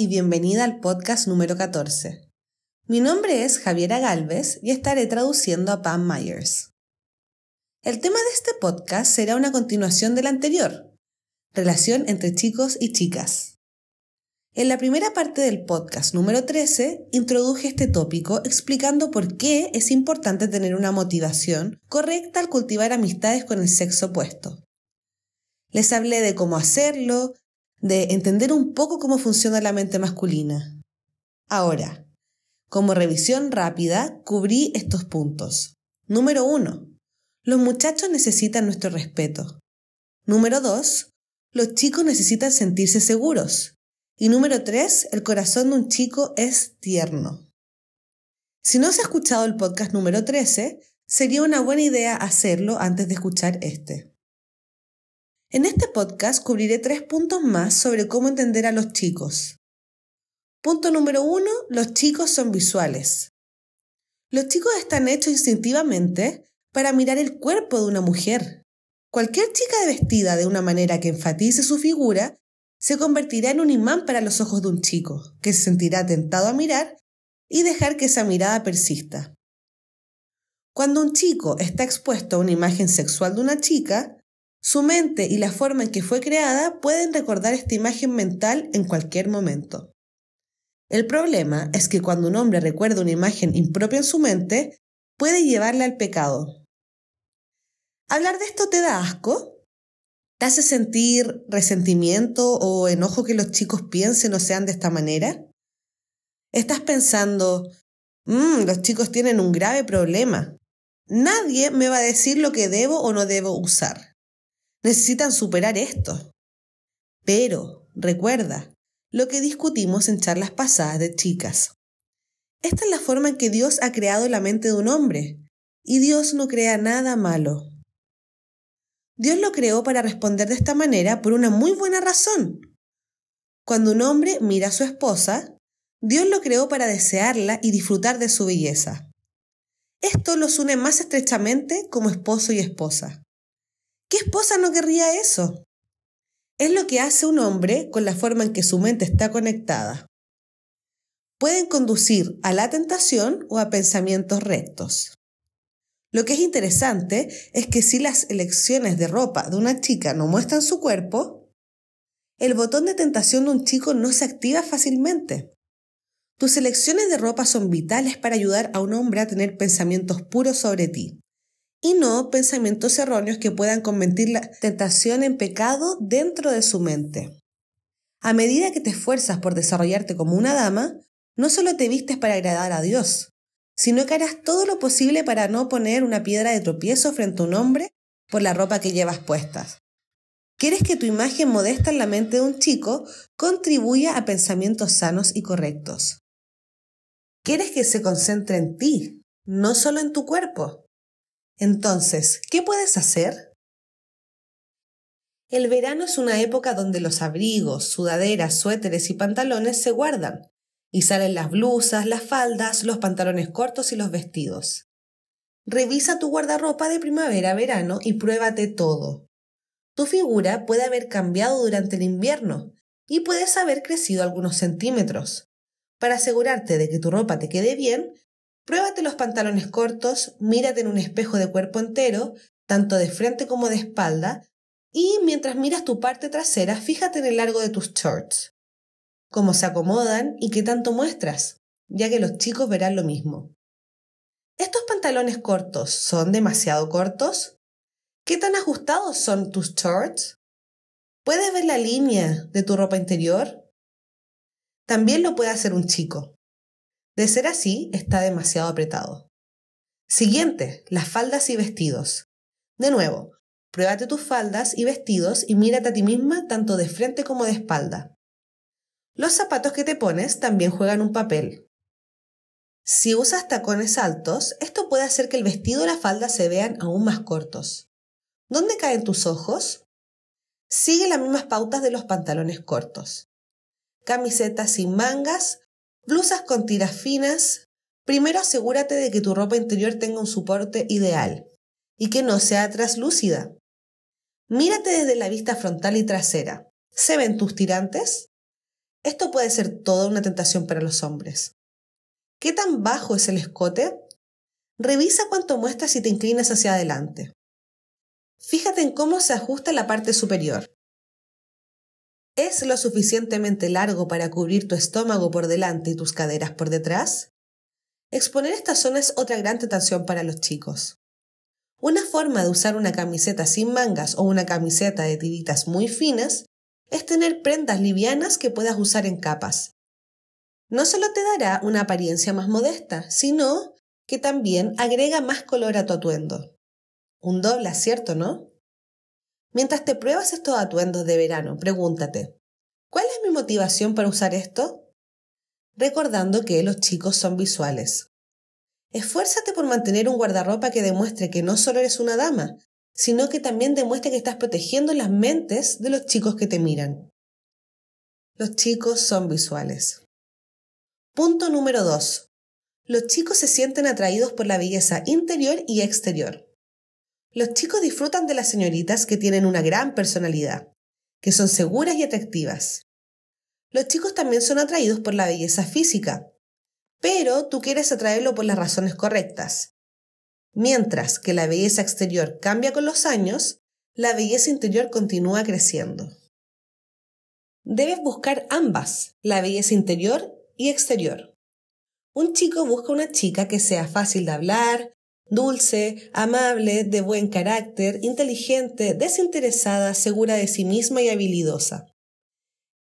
y bienvenida al podcast número 14. Mi nombre es Javiera Galvez y estaré traduciendo a Pam Myers. El tema de este podcast será una continuación del anterior, relación entre chicos y chicas. En la primera parte del podcast número 13 introduje este tópico explicando por qué es importante tener una motivación correcta al cultivar amistades con el sexo opuesto. Les hablé de cómo hacerlo, de entender un poco cómo funciona la mente masculina. Ahora, como revisión rápida, cubrí estos puntos. Número 1. Los muchachos necesitan nuestro respeto. Número 2. Los chicos necesitan sentirse seguros. Y número 3. El corazón de un chico es tierno. Si no has escuchado el podcast número 13, sería una buena idea hacerlo antes de escuchar este. En este podcast cubriré tres puntos más sobre cómo entender a los chicos. Punto número uno, los chicos son visuales. Los chicos están hechos instintivamente para mirar el cuerpo de una mujer. Cualquier chica vestida de una manera que enfatice su figura se convertirá en un imán para los ojos de un chico, que se sentirá tentado a mirar y dejar que esa mirada persista. Cuando un chico está expuesto a una imagen sexual de una chica, su mente y la forma en que fue creada pueden recordar esta imagen mental en cualquier momento. El problema es que cuando un hombre recuerda una imagen impropia en su mente, puede llevarle al pecado. ¿Hablar de esto te da asco? ¿Te hace sentir resentimiento o enojo que los chicos piensen o sean de esta manera? ¿Estás pensando, mmm, los chicos tienen un grave problema? Nadie me va a decir lo que debo o no debo usar necesitan superar esto. Pero, recuerda, lo que discutimos en charlas pasadas de chicas. Esta es la forma en que Dios ha creado la mente de un hombre, y Dios no crea nada malo. Dios lo creó para responder de esta manera por una muy buena razón. Cuando un hombre mira a su esposa, Dios lo creó para desearla y disfrutar de su belleza. Esto los une más estrechamente como esposo y esposa. ¿Qué esposa no querría eso? Es lo que hace un hombre con la forma en que su mente está conectada. Pueden conducir a la tentación o a pensamientos rectos. Lo que es interesante es que si las elecciones de ropa de una chica no muestran su cuerpo, el botón de tentación de un chico no se activa fácilmente. Tus elecciones de ropa son vitales para ayudar a un hombre a tener pensamientos puros sobre ti y no pensamientos erróneos que puedan convertir la tentación en pecado dentro de su mente. A medida que te esfuerzas por desarrollarte como una dama, no solo te vistes para agradar a Dios, sino que harás todo lo posible para no poner una piedra de tropiezo frente a un hombre por la ropa que llevas puestas. Quieres que tu imagen modesta en la mente de un chico contribuya a pensamientos sanos y correctos. Quieres que se concentre en ti, no solo en tu cuerpo. Entonces, ¿qué puedes hacer? El verano es una época donde los abrigos, sudaderas, suéteres y pantalones se guardan, y salen las blusas, las faldas, los pantalones cortos y los vestidos. Revisa tu guardarropa de primavera-verano y pruébate todo. Tu figura puede haber cambiado durante el invierno y puedes haber crecido algunos centímetros. Para asegurarte de que tu ropa te quede bien, Pruébate los pantalones cortos, mírate en un espejo de cuerpo entero, tanto de frente como de espalda, y mientras miras tu parte trasera, fíjate en el largo de tus shorts, cómo se acomodan y qué tanto muestras, ya que los chicos verán lo mismo. ¿Estos pantalones cortos son demasiado cortos? ¿Qué tan ajustados son tus shorts? ¿Puedes ver la línea de tu ropa interior? También lo puede hacer un chico. De ser así, está demasiado apretado. Siguiente, las faldas y vestidos. De nuevo, pruébate tus faldas y vestidos y mírate a ti misma tanto de frente como de espalda. Los zapatos que te pones también juegan un papel. Si usas tacones altos, esto puede hacer que el vestido y la falda se vean aún más cortos. ¿Dónde caen tus ojos? Sigue las mismas pautas de los pantalones cortos. Camisetas sin mangas Blusas con tiras finas. Primero asegúrate de que tu ropa interior tenga un soporte ideal y que no sea traslúcida. Mírate desde la vista frontal y trasera. ¿Se ven tus tirantes? Esto puede ser toda una tentación para los hombres. ¿Qué tan bajo es el escote? Revisa cuánto muestra si te inclinas hacia adelante. Fíjate en cómo se ajusta la parte superior. ¿Es lo suficientemente largo para cubrir tu estómago por delante y tus caderas por detrás? Exponer esta zona es otra gran tentación para los chicos. Una forma de usar una camiseta sin mangas o una camiseta de tiritas muy finas es tener prendas livianas que puedas usar en capas. No solo te dará una apariencia más modesta, sino que también agrega más color a tu atuendo. Un doble acierto, ¿no? Mientras te pruebas estos atuendos de verano, pregúntate, ¿cuál es mi motivación para usar esto? Recordando que los chicos son visuales. Esfuérzate por mantener un guardarropa que demuestre que no solo eres una dama, sino que también demuestre que estás protegiendo las mentes de los chicos que te miran. Los chicos son visuales. Punto número 2. Los chicos se sienten atraídos por la belleza interior y exterior. Los chicos disfrutan de las señoritas que tienen una gran personalidad, que son seguras y atractivas. Los chicos también son atraídos por la belleza física, pero tú quieres atraerlo por las razones correctas. Mientras que la belleza exterior cambia con los años, la belleza interior continúa creciendo. Debes buscar ambas, la belleza interior y exterior. Un chico busca una chica que sea fácil de hablar, dulce, amable, de buen carácter, inteligente, desinteresada, segura de sí misma y habilidosa.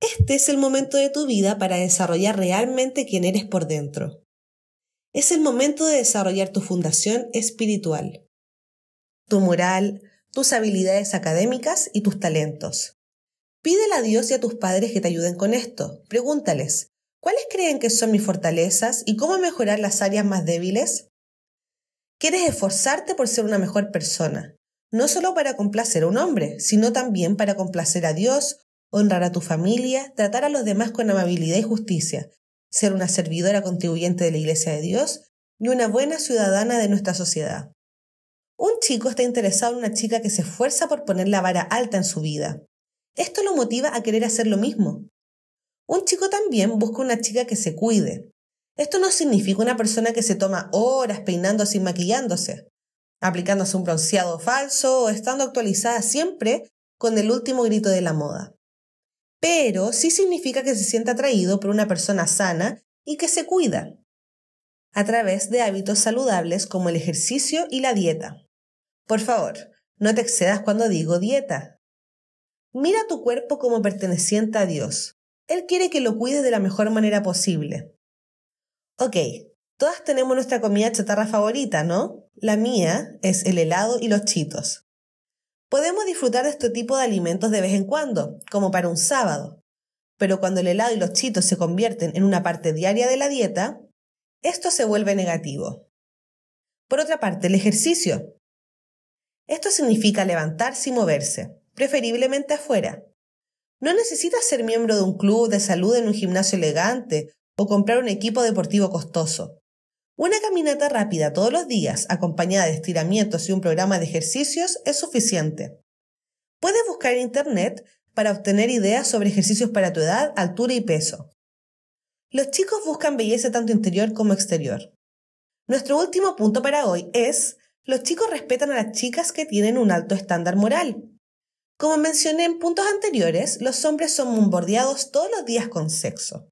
Este es el momento de tu vida para desarrollar realmente quién eres por dentro. Es el momento de desarrollar tu fundación espiritual, tu moral, tus habilidades académicas y tus talentos. Pídele a Dios y a tus padres que te ayuden con esto. Pregúntales, ¿cuáles creen que son mis fortalezas y cómo mejorar las áreas más débiles? Quieres esforzarte por ser una mejor persona, no solo para complacer a un hombre, sino también para complacer a Dios, honrar a tu familia, tratar a los demás con amabilidad y justicia, ser una servidora contribuyente de la Iglesia de Dios y una buena ciudadana de nuestra sociedad. Un chico está interesado en una chica que se esfuerza por poner la vara alta en su vida. Esto lo motiva a querer hacer lo mismo. Un chico también busca una chica que se cuide, esto no significa una persona que se toma horas peinándose y maquillándose, aplicándose un bronceado falso o estando actualizada siempre con el último grito de la moda. Pero sí significa que se siente atraído por una persona sana y que se cuida, a través de hábitos saludables como el ejercicio y la dieta. Por favor, no te excedas cuando digo dieta. Mira tu cuerpo como perteneciente a Dios. Él quiere que lo cuides de la mejor manera posible. Ok, todas tenemos nuestra comida chatarra favorita, ¿no? La mía es el helado y los chitos. Podemos disfrutar de este tipo de alimentos de vez en cuando, como para un sábado. Pero cuando el helado y los chitos se convierten en una parte diaria de la dieta, esto se vuelve negativo. Por otra parte, el ejercicio. Esto significa levantarse y moverse, preferiblemente afuera. No necesitas ser miembro de un club de salud en un gimnasio elegante o comprar un equipo deportivo costoso. Una caminata rápida todos los días, acompañada de estiramientos y un programa de ejercicios, es suficiente. Puedes buscar en Internet para obtener ideas sobre ejercicios para tu edad, altura y peso. Los chicos buscan belleza tanto interior como exterior. Nuestro último punto para hoy es, los chicos respetan a las chicas que tienen un alto estándar moral. Como mencioné en puntos anteriores, los hombres son bombardeados todos los días con sexo.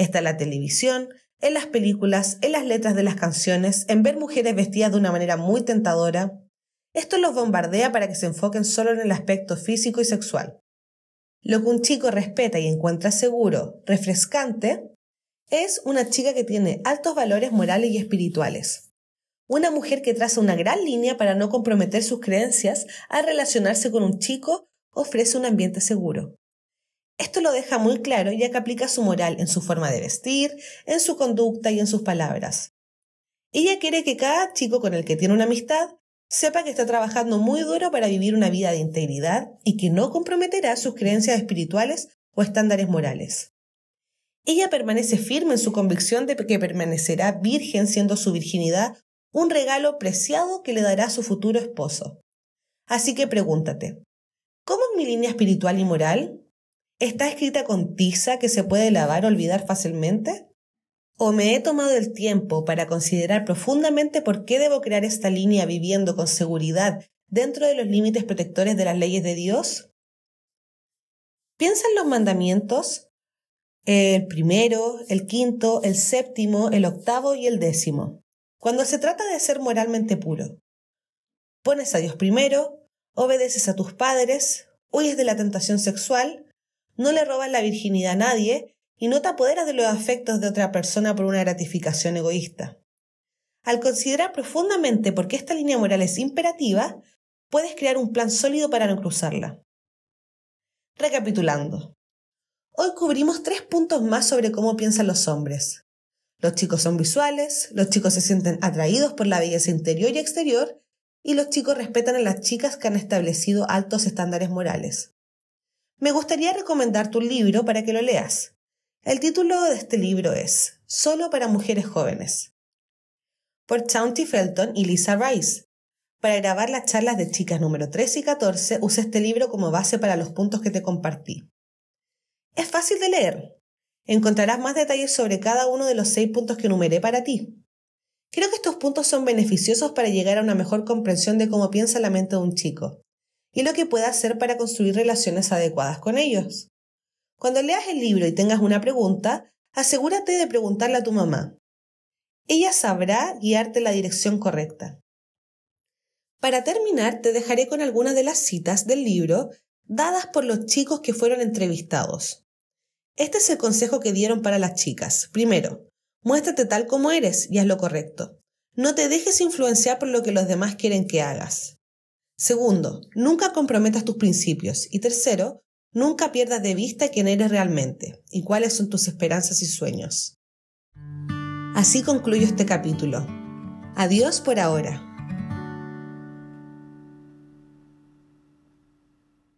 Está en la televisión, en las películas, en las letras de las canciones, en ver mujeres vestidas de una manera muy tentadora. Esto los bombardea para que se enfoquen solo en el aspecto físico y sexual. Lo que un chico respeta y encuentra seguro, refrescante, es una chica que tiene altos valores morales y espirituales. Una mujer que traza una gran línea para no comprometer sus creencias al relacionarse con un chico ofrece un ambiente seguro. Esto lo deja muy claro ya que aplica su moral en su forma de vestir, en su conducta y en sus palabras. Ella quiere que cada chico con el que tiene una amistad sepa que está trabajando muy duro para vivir una vida de integridad y que no comprometerá sus creencias espirituales o estándares morales. Ella permanece firme en su convicción de que permanecerá virgen siendo su virginidad un regalo preciado que le dará su futuro esposo. Así que pregúntate, ¿cómo es mi línea espiritual y moral? ¿Está escrita con tiza que se puede lavar o olvidar fácilmente? ¿O me he tomado el tiempo para considerar profundamente por qué debo crear esta línea viviendo con seguridad dentro de los límites protectores de las leyes de Dios? Piensa en los mandamientos, el primero, el quinto, el séptimo, el octavo y el décimo. Cuando se trata de ser moralmente puro, pones a Dios primero, obedeces a tus padres, huyes de la tentación sexual, no le robas la virginidad a nadie y no te apoderas de los afectos de otra persona por una gratificación egoísta. Al considerar profundamente por qué esta línea moral es imperativa, puedes crear un plan sólido para no cruzarla. Recapitulando. Hoy cubrimos tres puntos más sobre cómo piensan los hombres. Los chicos son visuales, los chicos se sienten atraídos por la belleza interior y exterior, y los chicos respetan a las chicas que han establecido altos estándares morales. Me gustaría recomendarte un libro para que lo leas. El título de este libro es Solo para mujeres jóvenes, por Chaunty Felton y Lisa Rice. Para grabar las charlas de chicas número 13 y 14, usé este libro como base para los puntos que te compartí. Es fácil de leer. Encontrarás más detalles sobre cada uno de los seis puntos que enumeré para ti. Creo que estos puntos son beneficiosos para llegar a una mejor comprensión de cómo piensa la mente de un chico y lo que puede hacer para construir relaciones adecuadas con ellos. Cuando leas el libro y tengas una pregunta, asegúrate de preguntarle a tu mamá. Ella sabrá guiarte la dirección correcta. Para terminar, te dejaré con algunas de las citas del libro dadas por los chicos que fueron entrevistados. Este es el consejo que dieron para las chicas. Primero, muéstrate tal como eres y haz lo correcto. No te dejes influenciar por lo que los demás quieren que hagas. Segundo, nunca comprometas tus principios. Y tercero, Nunca pierdas de vista quién eres realmente y cuáles son tus esperanzas y sueños. Así concluyo este capítulo. Adiós por ahora.